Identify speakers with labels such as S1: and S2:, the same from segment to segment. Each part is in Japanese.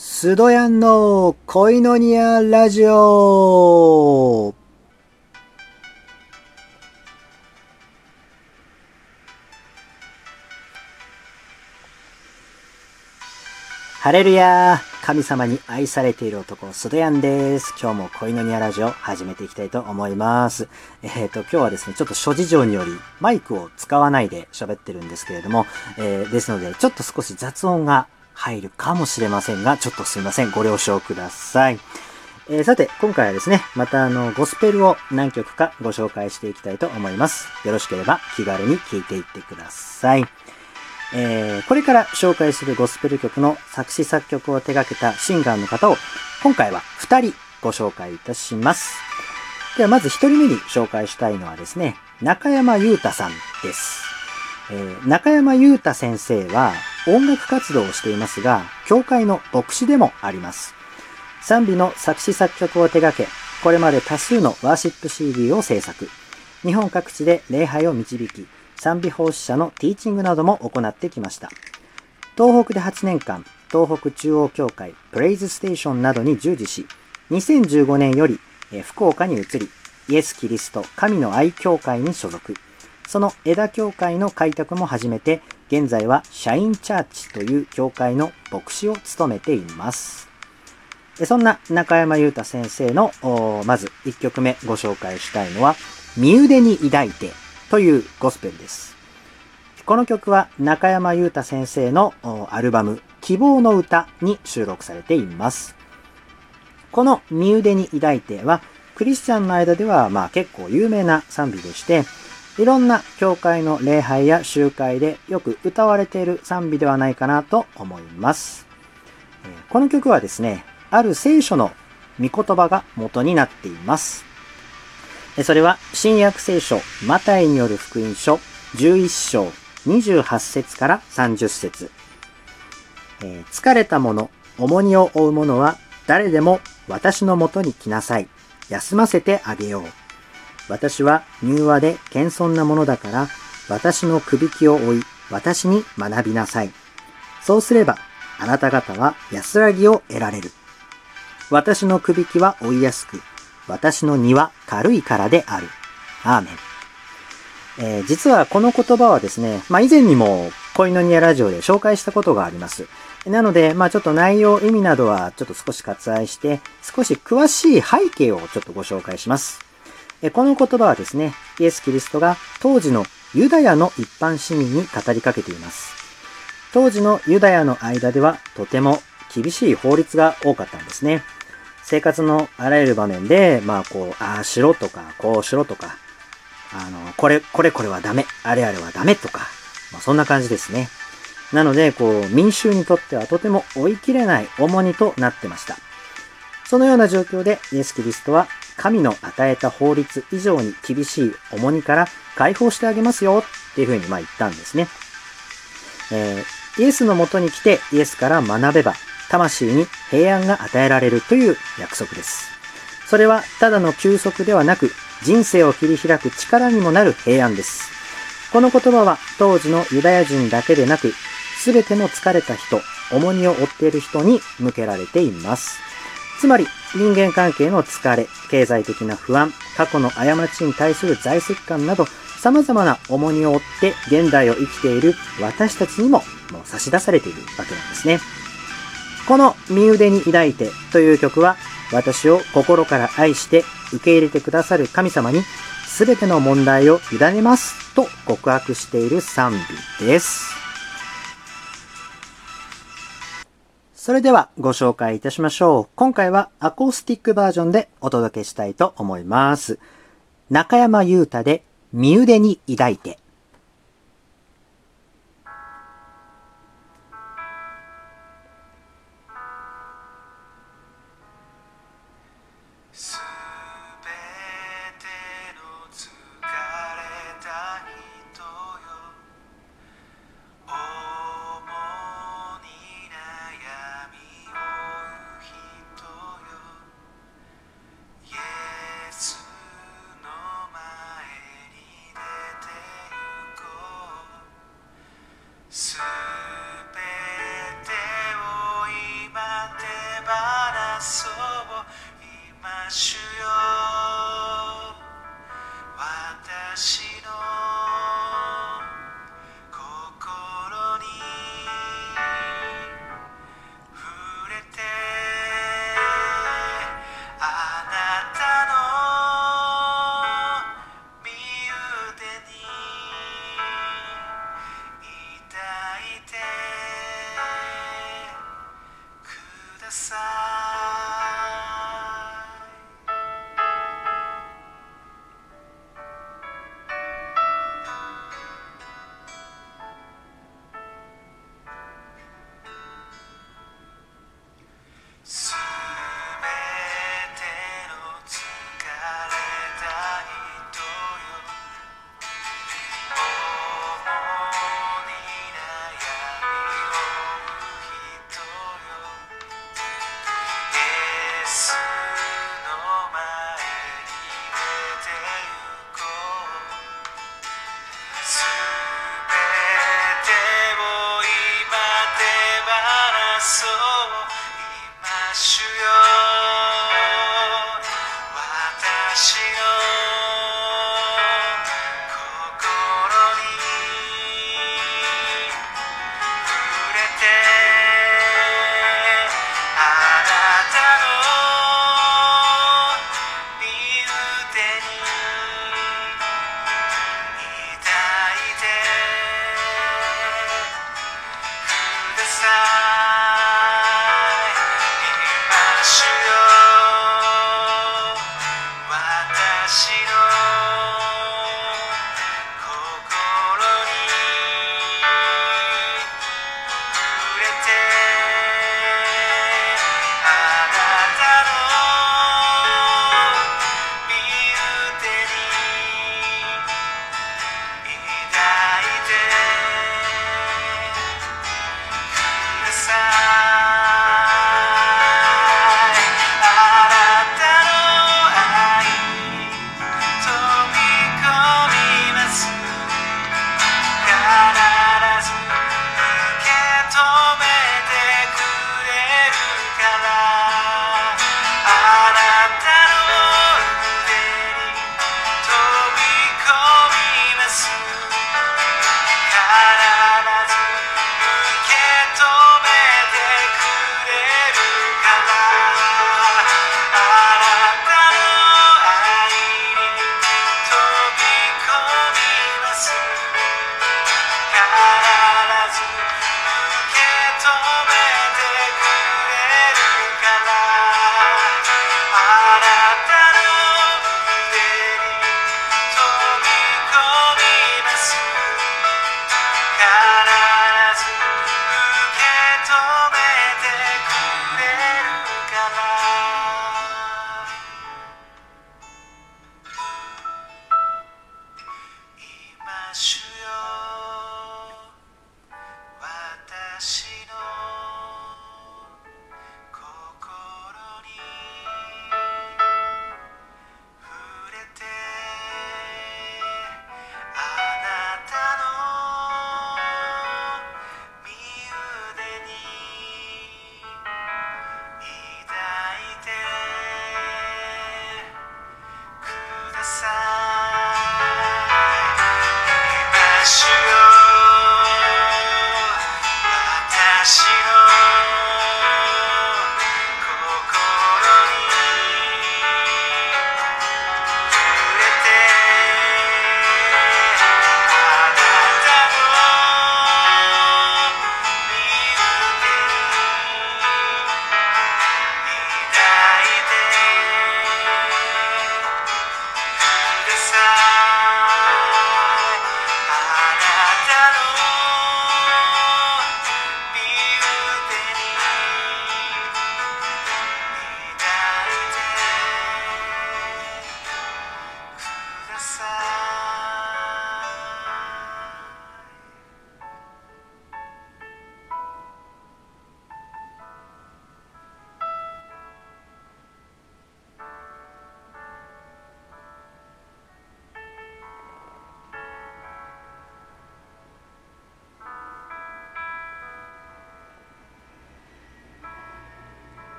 S1: スドヤンの恋のニアラジオハレルヤ神様に愛されている男、スドヤンです。今日も恋のニアラジオ始めていきたいと思います。えっ、ー、と、今日はですね、ちょっと諸事情によりマイクを使わないで喋ってるんですけれども、えー、ですので、ちょっと少し雑音が入るかもしれませんが、ちょっとすいません。ご了承ください。えー、さて、今回はですね、またあの、ゴスペルを何曲かご紹介していきたいと思います。よろしければ気軽に聴いていってください。えー、これから紹介するゴスペル曲の作詞作曲を手掛けたシンガーの方を、今回は2人ご紹介いたします。ではまず1人目に紹介したいのはですね、中山優太さんです。えー、中山優太先生は音楽活動をしていますが、教会の牧師でもあります。賛美の作詞作曲を手掛け、これまで多数のワーシップ CD を制作。日本各地で礼拝を導き、賛美奉仕者のティーチングなども行ってきました。東北で8年間、東北中央教会、プレイズステーションなどに従事し、2015年より福岡に移り、イエス・キリスト神の愛教会に所属。その枝教会の開拓も始めて、現在はシャインチャーチという教会の牧師を務めています。そんな中山優太先生の、まず1曲目ご紹介したいのは、身腕に抱いてというゴスペルです。この曲は中山優太先生のアルバム希望の歌に収録されています。この身腕に抱いてはクリスチャンの間ではまあ結構有名な賛美でして、いろんな教会の礼拝や集会でよく歌われている賛美ではないかなと思います。この曲はですね、ある聖書の御言葉が元になっています。それは新約聖書マタイによる福音書11章28節から30節、え、疲れた者、重荷を負う者は誰でも私のもとに来なさい。休ませてあげよう。私は柔和で謙遜なものだから、私のくびきを追い、私に学びなさい。そうすれば、あなた方は安らぎを得られる。私のくびきは追いやすく、私の荷は軽いからである。アーメン。えー、実はこの言葉はですね、まあ、以前にも恋のニアラジオで紹介したことがあります。なので、まあ、ちょっと内容、意味などはちょっと少し割愛して、少し詳しい背景をちょっとご紹介します。この言葉はですね、イエス・キリストが当時のユダヤの一般市民に語りかけています。当時のユダヤの間ではとても厳しい法律が多かったんですね。生活のあらゆる場面で、まあこう、ああしろとか、こうしろとか、あの、これ、これこれはダメ、あれあれはダメとか、まあそんな感じですね。なので、こう、民衆にとってはとても追い切れない重荷となってました。そのような状況でイエス・キリストは神の与えた法律以上に厳しい重荷から解放してあげますよっていうふうにまあ言ったんですね。えー、イエスのもとに来てイエスから学べば魂に平安が与えられるという約束です。それはただの休息ではなく人生を切り開く力にもなる平安です。この言葉は当時のユダヤ人だけでなく全ての疲れた人、重荷を負っている人に向けられています。つまり、人間関係の疲れ、経済的な不安、過去の過ちに対する在籍感など、様々な重荷を負って現代を生きている私たちにももう差し出されているわけなんですね。この身腕に抱いてという曲は私を心から愛して受け入れてくださる神様に全ての問題を委ねますと告白している賛美です。それではご紹介いたしましょう。今回はアコースティックバージョンでお届けしたいと思います。中山優太で身腕に抱いて。
S2: そう今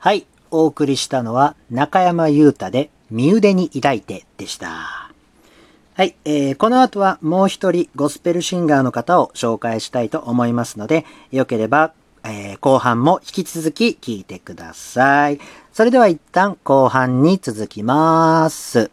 S1: はい、お送りしたのは中山優太で身腕に抱いてでした。はい、えーこの後はもう一人ゴスペルシンガーの方を紹介したいと思いますので、よければ、えー後半も引き続き聞いてください。それでは一旦後半に続きます。